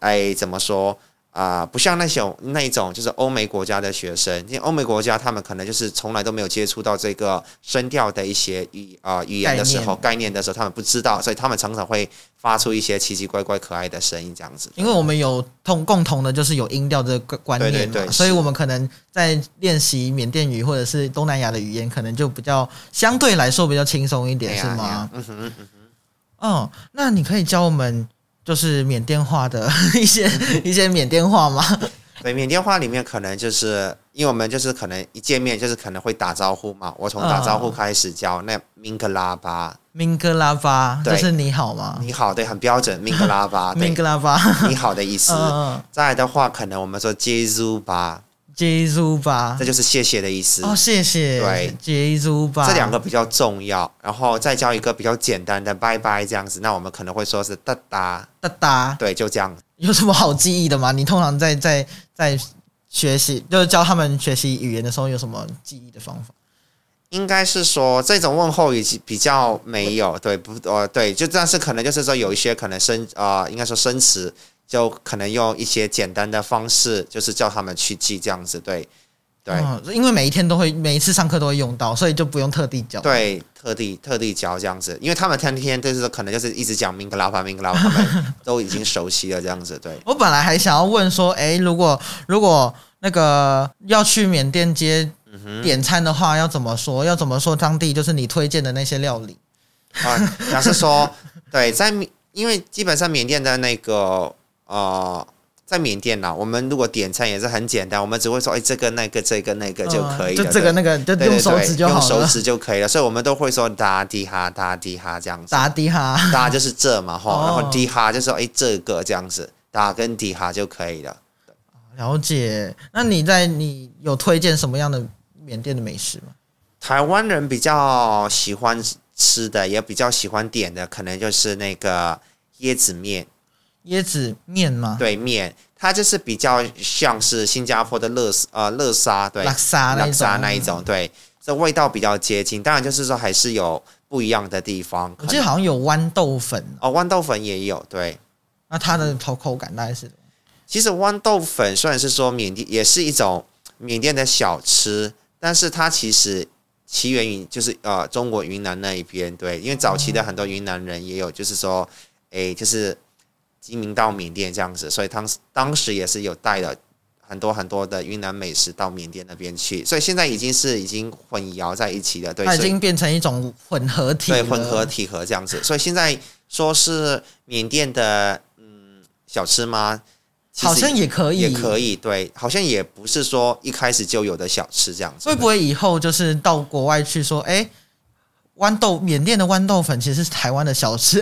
哎，怎么说啊、不像那种那种就是欧美国家的学生，因为欧美国家他们可能就是从来都没有接触到这个声调的一些语啊、语言的时候概念的时候，他们不知道，所以他们常常会发出一些奇奇怪怪可爱的声音，这样子。因为我们有同共同的就是有音调的观观念嘛，对对对所以我们可能在练习缅甸语或者是东南亚的语言，可能就比较相对来说比较轻松一点，是吗呀？嗯哼嗯哼哦，那你可以教我们就是缅甸话的 一些一些缅甸话吗？对，缅甸话里面可能就是因为我们就是可能一见面就是可能会打招呼嘛，我从打招呼开始教，那明格拉巴，明格拉巴，对就是你好吗？你好，对，很标准，明格拉巴，对明，格拉巴，你好的意思。嗯，再来的话，可能我们说接租吧，接住吧这。就是谢谢的意思。哦，谢谢。对接住吧。这两个比较重要，然后再教一个比较简单的拜拜这样子，那我们可能会说是哒哒，哒哒，对，就这样。有什么好记忆的吗？你通常在在在学习，就是教他们学习语言的时候，有什么记忆的方法？应该是说这种问候已经比较没有，对不？呃，对，就但是可能就是说有一些可能生啊、应该说生词，就可能用一些简单的方式，就是叫他们去记这样子，对，对。嗯，因为每一天都会，每一次上课都会用到，所以就不用特地教。，对，特地特地教这样子，因为他们天天就是可能就是一直讲明格拉巴明格拉巴，他们都已经熟悉了这样子。对，我本来还想要问说，诶，如果如果那个要去缅甸街嗯点餐的话，要怎么说？要怎么说当地就是你推荐的那些料理？啊，假设说，对，在缅因为基本上缅甸的那个呃，在缅甸呐，我们如果点餐也是很简单，我们只会说，哎，这个那个这个那个就可以了，嗯就这个那个就用手指就好手。指就可以了，所以我们都会说达滴哈达滴哈这样子，打滴哈，达就是这嘛哈，然哦后滴哈就说哎这个这样子，达跟滴哈就可以了。了解。那你在你有推荐什么样的缅甸的美食吗？台湾人比较喜欢吃的，也比较喜欢点的，可能就是那个椰子面。椰子面吗？对面，它就是比较像是新加坡的乐呃乐沙，对，拉沙那拉一种沙那一种，对，这味道比较接近。当然就是说还是有不一样的地方。我记得好像有豌豆粉，哦，豌豆粉也有，对。那它的口口感大概是其实豌豆粉虽然是说缅甸也是一种缅甸的小吃，但是它其实起源于就是呃中国云南那一边，对，因为早期的很多云南人也有就是说，诶，就是移民到缅甸这样子，所以当时当时也是有带了很多很多的云南美食到缅甸那边去，所以现在已经是已经混淆在一起了，对，它已经变成一种混合体，对混合体和这样子，所以现在说是缅甸的嗯小吃吗？好像也可以，也可以，对，好像也不是说一开始就有的小吃这样子。会不会以后就是到国外去说，哎、豌豆缅甸的豌豆粉其实是台湾的小吃，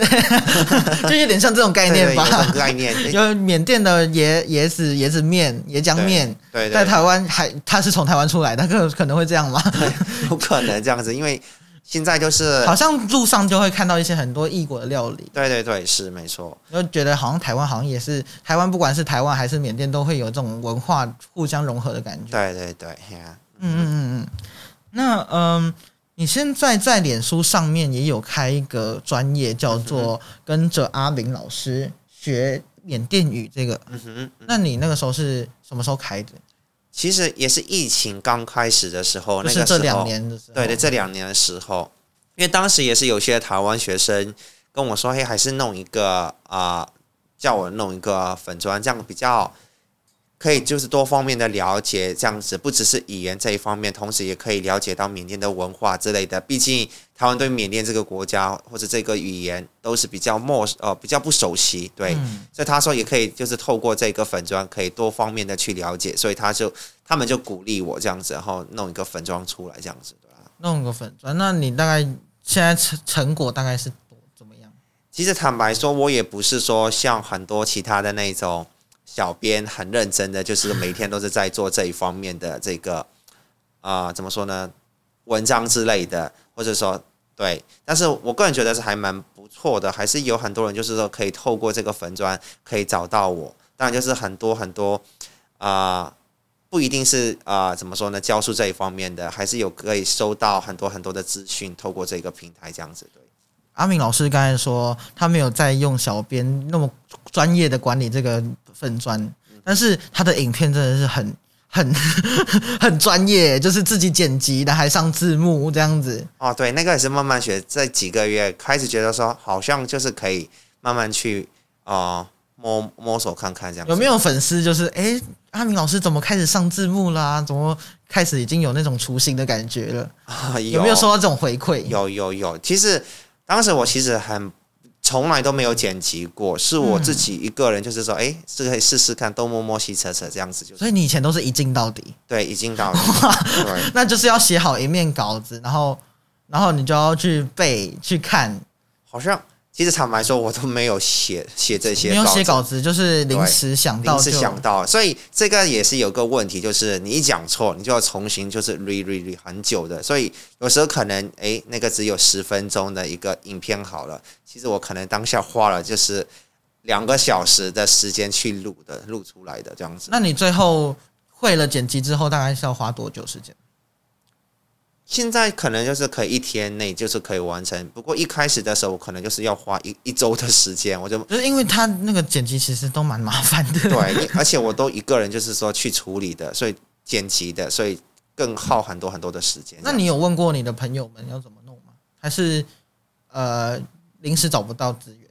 就有点像这种概念吧这。个概念，因为缅甸的椰椰子椰子面、椰浆面，对对，在台湾还它是从台湾出来的，可可能会这样吗？有可能这样子，因为现在就是好，像路上就会看到一些很多异国的料理，对对对，是没错，就觉得好像台湾好像也是台湾，不管是台湾还是缅甸，都会有这种文化互相融合的感觉。对对对，嗯嗯嗯嗯。那嗯，你现在在脸书上面也有开一个专业，叫做跟着阿玲老师学缅甸语这个。嗯哼。那你那个时候是什么时候开的？其实也是疫情刚开始的时候，就是这那个时候两年的时候。对对，这两年的时候，因为当时也是有些台湾学生跟我说，嘿，还是弄一个啊、叫我弄一个粉砖，这样比较可以就是多方面的了解，这样子不只是语言这一方面，同时也可以了解到缅甸的文化之类的。毕竟台湾对缅甸这个国家或者这个语言都是比较陌呃比较不熟悉，对，嗯所以他说也可以就是透过这个粉砖可以多方面的去了解，所以他就他们就鼓励我这样子，然后弄一个粉砖出来这样子，对吧？弄个粉砖。那你大概现在成成果大概是怎么样？其实坦白说，我也不是说像很多其他的那种小编很认真的，就是每天都是在做这一方面的这个啊、怎么说呢，文章之类的，或者说对。但是我个人觉得是还蛮不错的，还是有很多人就是说可以透过这个粉砖可以找到我。当然就是很多很多啊、不一定是啊、怎么说呢，教书这一方面的，还是有可以收到很多很多的资讯，透过这个平台这样子对。阿明老师刚才说他没有在用小编那么专业的管理这个粉砖，但是他的影片真的是很很 很专业，就是自己剪辑的，还上字幕这样子。哦，对，那个也是慢慢学，这几个月开始觉得说，好像就是可以慢慢去呃摸摸索看看这样。有没有粉丝就是哎、诶阿明老师怎么开始上字幕啦？怎么开始已经有那种雏形的感觉了？啊有没有收到这种回馈？有有有，其实当时我其实很从来都没有剪辑过，是我自己一个人，就是说，哎、是可以试试看，东摸摸西扯扯这样子，就是。所以你以前都是一镜到底，对，一镜到底，对。那就是要写好一面稿子，然后然后你就要去背去看，好像其实坦白说，我都没有写写这些，没有写稿子，就是临时想到临时想到，所以这个也是有个问题，就是你一讲错，你就要重新就是 re re re 很久的，所以有时候可能诶那个只有十分钟的一个影片好了，其实我可能当下花了就是两个小时的时间去录的，录出来的这样子。那你最后会了剪辑之后，大概是要花多久时间？现在可能就是可以一天内就是可以完成，不过一开始的时候我可能就是要花一一周的时间，我就就是因为他那个剪辑其实都蛮麻烦的。对，而且我都一个人就是说去处理的，所以剪辑的，所以更耗很多很多的时间。那你有问过你的朋友们要怎么弄吗？还是呃临时找不到资源？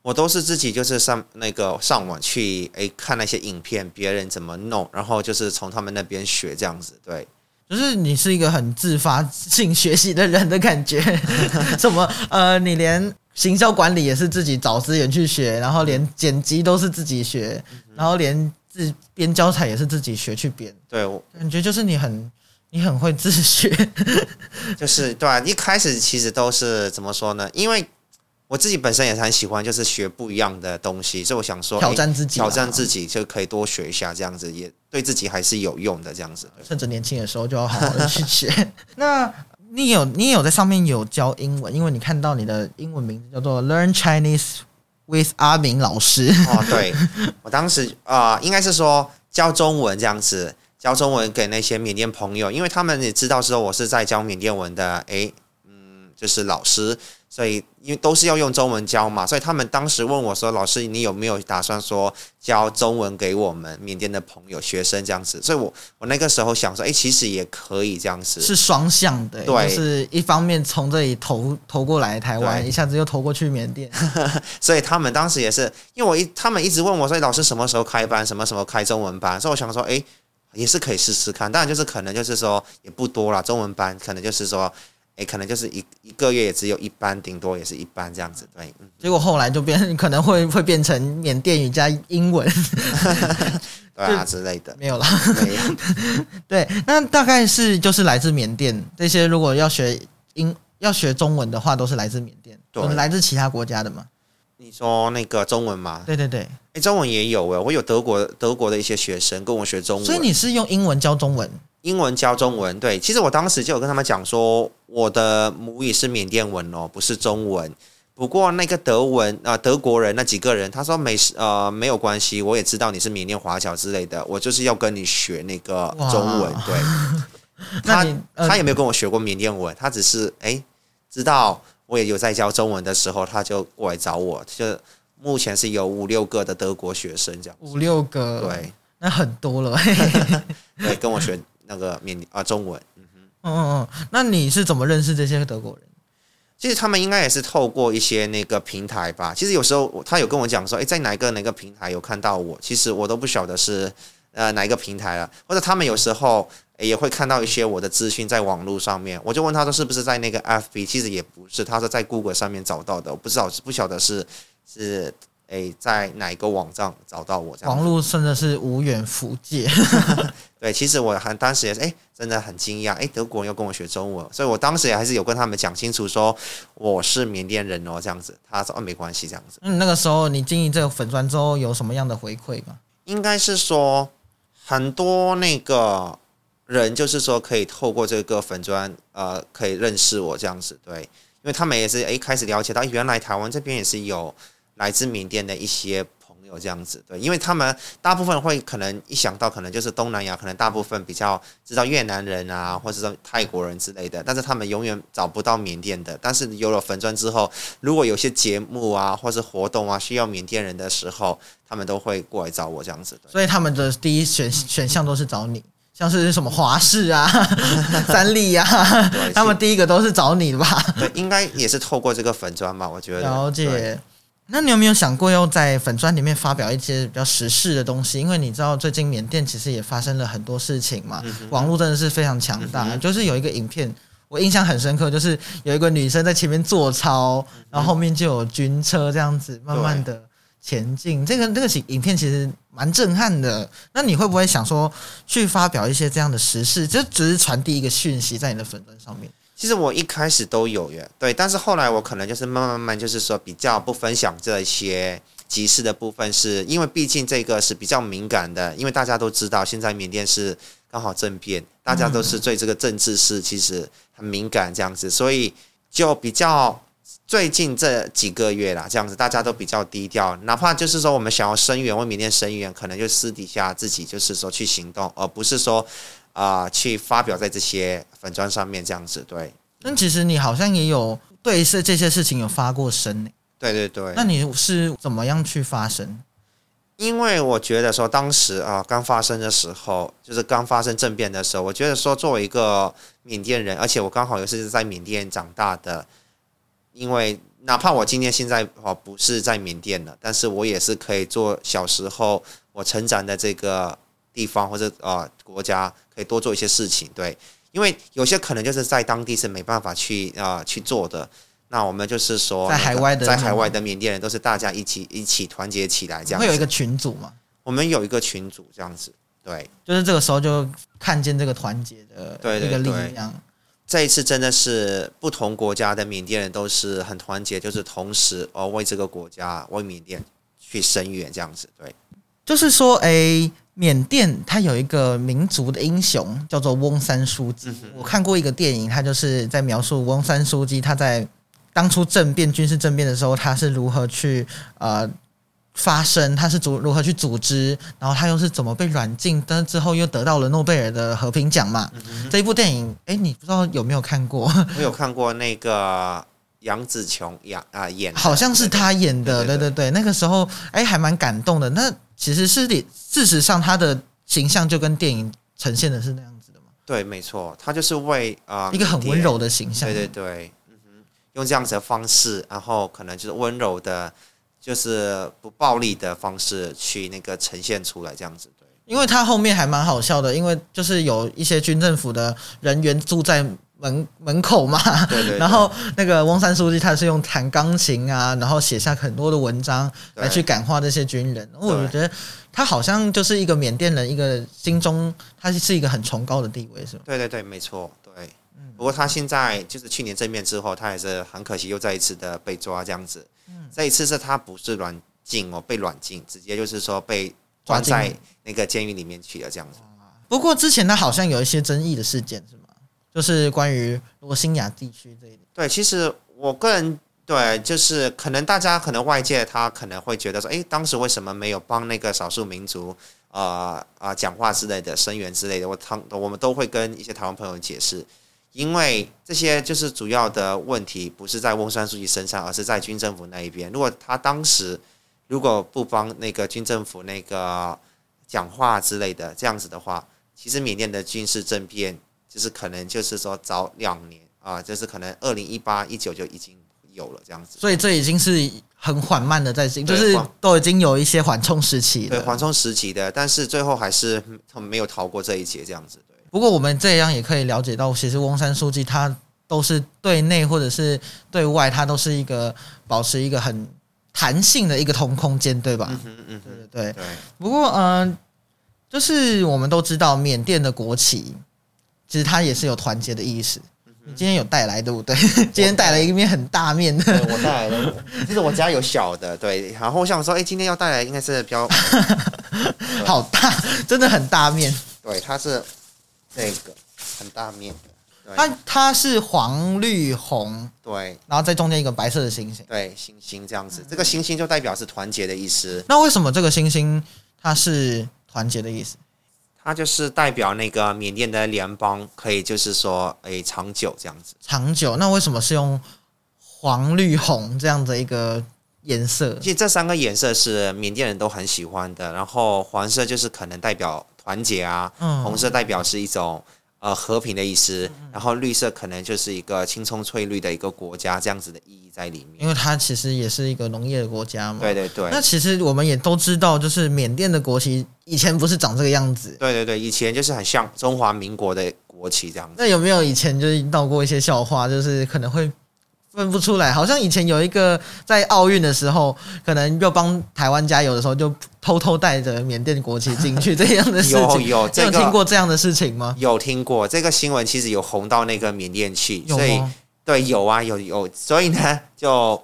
我都是自己就是上那个上网去诶看那些影片，别人怎么弄，然后就是从他们那边学这样子。对，就是你是一个很自发性学习的人的感觉。什么呃，你连行销管理也是自己找资源去学，然后连剪辑都是自己学，然后连自编教材也是自己学去编。对，我感觉就是你很你很会自学。就是对啊，一开始其实都是怎么说呢？因为我自己本身也是很喜欢，就是学不一样的东西，所以我想说挑战自己啊挑战自己就可以多学一下，这样子也对自己还是有用的。这样子，趁着年轻的时候就要好好的去学。那你有你也有在上面有教英文，因为你看到你的英文名字叫做 Learn Chinese with 阿明老师。哦，对我当时啊、应该是说教中文这样子，教中文给那些缅甸朋友，因为他们也知道说我是在教缅甸文的，诶，嗯，就是老师，所以因为都是要用中文教嘛，所以他们当时问我说：“老师，你有没有打算说教中文给我们缅甸的朋友、学生这样子？”所以我我那个时候想说，诶，其实也可以这样子，是双向的，对就是一方面从这里投投过来台湾，一下子又投过去缅甸。所以他们当时也是，因为我一他们一直问我说，老师什么时候开班，什么时候开中文班，所以我想说，诶，也是可以试试看。当然就是可能就是说也不多啦，中文班可能就是说，诶，可能就是一一个月也只有一班，顶多也是一班这样子。对，嗯，结果后来就变，可能会会变成缅甸语加英文，对啊之类的。没有啦。没有，对，那大概是就是来自缅甸这些，如果要学英要学中文的话，都是来自缅甸，对有来自其他国家的嘛？你说那个中文吗？对对对，诶，中文也有诶，我有德国德国的一些学生跟我学中文，所以你是用英文教中文，英文教中文，对，其实我当时就有跟他们讲说，我的母语是缅甸文哦，不是中文。不过那个德文啊、呃德国人那几个人，他说没事呃没有关系，我也知道你是缅甸华侨之类的，我就是要跟你学那个中文。对，他呃他也没有跟我学过缅甸文，他只是哎知道我也有在教中文的时候，他就过来找我，就目前是有五六个的德国学生这样。五六个，对，那很多了。对，跟我学那个缅啊、中文。嗯嗯嗯，那你是怎么认识这些德国人？其实他们应该也是透过一些那个平台吧。其实有时候他有跟我讲说，哎，在哪个哪个平台有看到我，其实我都不晓得是呃哪一个平台了。或者他们有时候也会看到一些我的资讯在网络上面，我就问他说是不是在那个 FB，其实也不是，他说在 Google 上面找到的，我不知道不晓得是是诶在哪一个网站找到我这样。网络真的是无远弗届。对，其实我很当时也是，哎，真的很惊讶，哎，德国人要跟我学中文，所以我当时也还是有跟他们讲清楚说我是缅甸人哦，这样子。他说哦，没关系，这样子。嗯，那个时候你经营这个粉砖之后有什么样的回馈吗？应该是说很多那个人，就是说可以透过这个粉砖，呃，可以认识我这样子，对，因为他们也是哎开始了解到，原来台湾这边也是有来自缅甸的一些朋友这样子，对，因为他们大部分会可能一想到可能就是东南亚，可能大部分比较知道越南人啊，或者说泰国人之类的，但是他们永远找不到缅甸的。但是有了粉砖之后，如果有些节目啊，或是活动啊需要缅甸人的时候，他们都会过来找我这样子，对。所以他们的第一选选项都是找你，像是什么华视啊、三立啊，他们第一个都是找你的吧？对，应该也是透过这个粉砖吧，我觉得。了。解。那你有没有想过要在粉砖里面发表一些比较时事的东西？因为你知道最近缅甸其实也发生了很多事情嘛，网络真的是非常强大。就是有一个影片，我印象很深刻，就是有一个女生在前面做操，然后后面就有军车这样子慢慢的前进。这个这个影片其实蛮震撼的。那你会不会想说去发表一些这样的时事，就只是传递一个讯息在你的粉砖上面？其实我一开始都有耶，对，但是后来我可能就是慢慢慢慢，就是说比较不分享这些集市的部分是，因为毕竟这个是比较敏感的，因为大家都知道现在缅甸是刚好政变，大家都是对这个政治是其实很敏感这样子，所以就比较最近这几个月啦，这样子大家都比较低调，哪怕就是说我们想要声援为缅甸声援，可能就私底下自己就是说去行动，而不是说。啊、去发表在这些粉砖上面这样子。对，那其实你好像也有对这这些事情有发过声呢，对对对。那你是怎么样去发声？因为我觉得说，当时啊刚发生的时候，就是刚发生政变的时候，我觉得说，作为一个缅甸人，而且我刚好又是在缅甸长大的，因为哪怕我今天现在哦不是在缅甸了，但是我也是可以做小时候我成长的这个地方或者啊国家，可以多做一些事情。对，因为有些可能就是在当地是没办法去啊、呃去做的。那我们就是说，在海外的在海外的缅甸人都是大家一起一起团结起来这样子。会有一个群组嘛？我们有一个群组这样子，对，就是这个时候就看见这个团结的一个力对对对量。这一次真的是不同国家的缅甸人都是很团结，就是同时哦为这个国家为缅甸去声援这样子，对，就是说，诶，缅甸它有一个民族的英雄叫做翁山书记。嗯我看过一个电影，他就是在描述翁山书记他在当初政变、军事政变的时候，他是如何去呃发生，他是组如何去组织，然后他又是怎么被软禁，但是之后又得到了诺贝尔的和平奖嘛。嗯这一部电影，诶，你不知道有没有看过？我有看过那个杨紫琼演啊、演，好像是他演的，对对对。那个时候哎还蛮感动的。那其实是你事实上他的形象就跟电影呈现的是那样子的嘛，对，没错，他就是为啊、一个很温柔的形象。对对对，嗯哼，用这样子的方式，然后可能就是温柔的，就是不暴力的方式去那个呈现出来，这样子，对，因为他后面还蛮好笑的，因为就是有一些军政府的人员住在门门口嘛，对对对然后那个翁山书记他是用弹钢琴啊，然后写下很多的文章来去感化这些军人。我觉得他好像就是一个缅甸人，一个心中他是一个很崇高的地位，是吗？对对对，没错，对。嗯不过他现在就是去年正面之后，他也是很可惜又再一次的被抓这样子。嗯这一次是他不是软禁哦，被软禁，直接就是说被抓在那个监狱里面去了这样子。不过之前他好像有一些争议的事件，是吗？就是关于罗兴亚地区这一点。对，其实我个人对，就是可能大家可能外界他可能会觉得说，诶，当时为什么没有帮那个少数民族呃啊、讲话之类的声援之类的？我他我们都会跟一些台湾朋友解释，因为这些就是主要的问题不是在翁山书记身上，而是在军政府那一边。如果他当时如果不帮那个军政府那个讲话之类的这样子的话，其实缅甸的军事政变就是可能就是说早两年啊、就是可能二零一八一九就已经有了这样子。所以这已经是很缓慢的在进，就是都已经有一些缓冲时期对，缓冲时期的，但是最后还是嗯没有逃过这一劫，这样子。对，不过我们这样也可以了解到，其实翁山书记他都是对内或者是对外，他都是一个保持一个很弹性的一个同空间，对吧？嗯哼嗯对，对对。对，不过，嗯、就是我们都知道缅甸的国旗，其实它也是有团结的意识。你今天有带来对不对？今天带来一面很大面的，我带来了，其实我家有小的，对，然后我想说，哎，今天要带来应该是比较，好大，真的很大面。对，它是这个很大面的，对它它是黄绿红，对然后在中间一个白色的星星。对，星星这样子，这个星星就代表是团结的意思，那为什么这个星星它是团结的意思？它就是代表那个缅甸的联邦可以就是说，哎，长久这样子。长久，那为什么是用黄绿红这样的一个颜色？其实这三个颜色是缅甸人都很喜欢的，然后黄色就是可能代表团结啊，嗯红色代表是一种呃和平的意思，然后绿色可能就是一个青葱翠绿的一个国家这样子的意义在里面。因为它其实也是一个农业的国家嘛。对对对，那其实我们也都知道，就是缅甸的国旗以前不是长这个样子。对对对，以前就是很像中华民国的国旗这样子。那有没有以前就是闹过一些笑话，就是可能会分不出来？好像以前有一个在奥运的时候，可能又帮台湾加油的时候，就偷偷带着缅甸国旗进去这样的事情。有有你有这个听过这样的事情吗？有听过这个新闻，其实有红到那个缅甸去，所以？对，有啊，有有，所以呢，就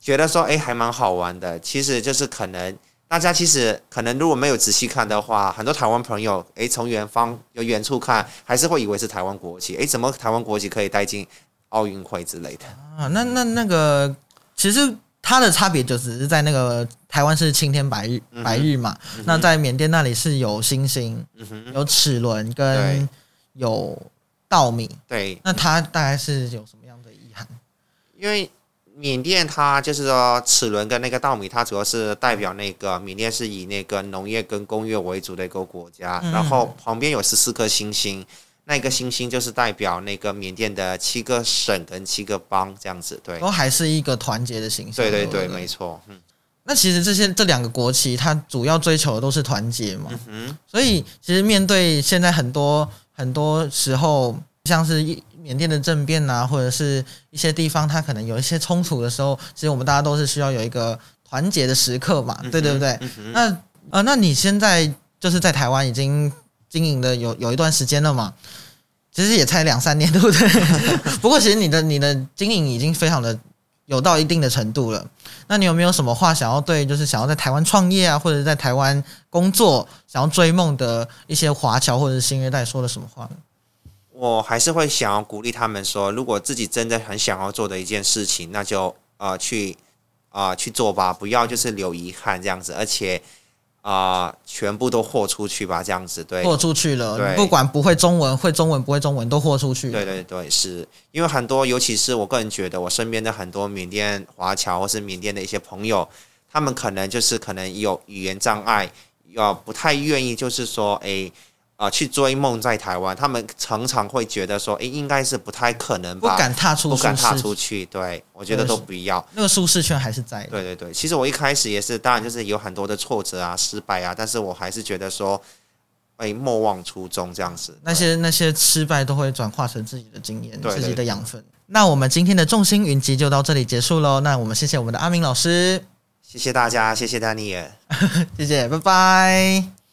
觉得说，哎，还蛮好玩的。其实就是可能大家其实可能如果没有仔细看的话，很多台湾朋友，哎，从远方有远处看，还是会以为是台湾国旗。哎，怎么台湾国旗可以带进奥运会之类的？啊，那那那个，其实它的差别就只是在那个台湾是青天白日嗯白日嘛，那在缅甸那里是有星星、嗯，有齿轮跟有稻米，对，那它大概是有什么样的遗憾？因为缅甸它就是说齿轮跟那个稻米，它主要是代表那个缅甸是以那个农业跟工业为主的一个国家，嗯。然后旁边有十四颗星星，那个星星就是代表那个缅甸的七个省跟七个邦这样子，对，都还是一个团结的形象。对对对没错，嗯那其实这些这两个国旗，它主要追求的都是团结嘛。嗯所以其实面对现在很多很多时候，像是一缅甸的政变啊，或者是一些地方它可能有一些冲突的时候，其实我们大家都是需要有一个团结的时刻嘛，对对不对？嗯哼，那呃，那你现在就是在台湾已经经营的有有一段时间了嘛？其实也才两三年，对不对？不过其实你的你的经营已经非常的有到一定的程度了。那你有没有什么话想要对，就是想要在台湾创业啊，或者在台湾工作，想要追梦的一些华侨或者是新二代说了什么话呢？我还是会想要鼓励他们说，如果自己真的很想要做的一件事情，那就呃去啊、去做吧，不要就是留遗憾这样子，而且啊、全部都豁出去吧，这样子对。豁出去了，对不管不会中文、会中文不会中文都豁出去。对对对，是因为很多，尤其是我个人觉得，我身边的很多缅甸华侨或是缅甸的一些朋友，他们可能就是可能有语言障碍，要不太愿意，就是说，哎，啊、去追梦在台湾，他们常常会觉得说，哎，应该是不太可能吧不，敢踏出不敢踏出去，对我觉得都不要。那个舒适圈还是在的。对对对，其实我一开始也是，当然就是有很多的挫折啊、失败啊，但是我还是觉得说，哎，莫忘初衷这样子。那些那些失败都会转化成自己的经验、自己的养分。那我们今天的众星云集就到这里结束喽。那我们谢谢我们的阿明老师，谢谢大家，谢谢丹尼尔。谢谢，拜拜。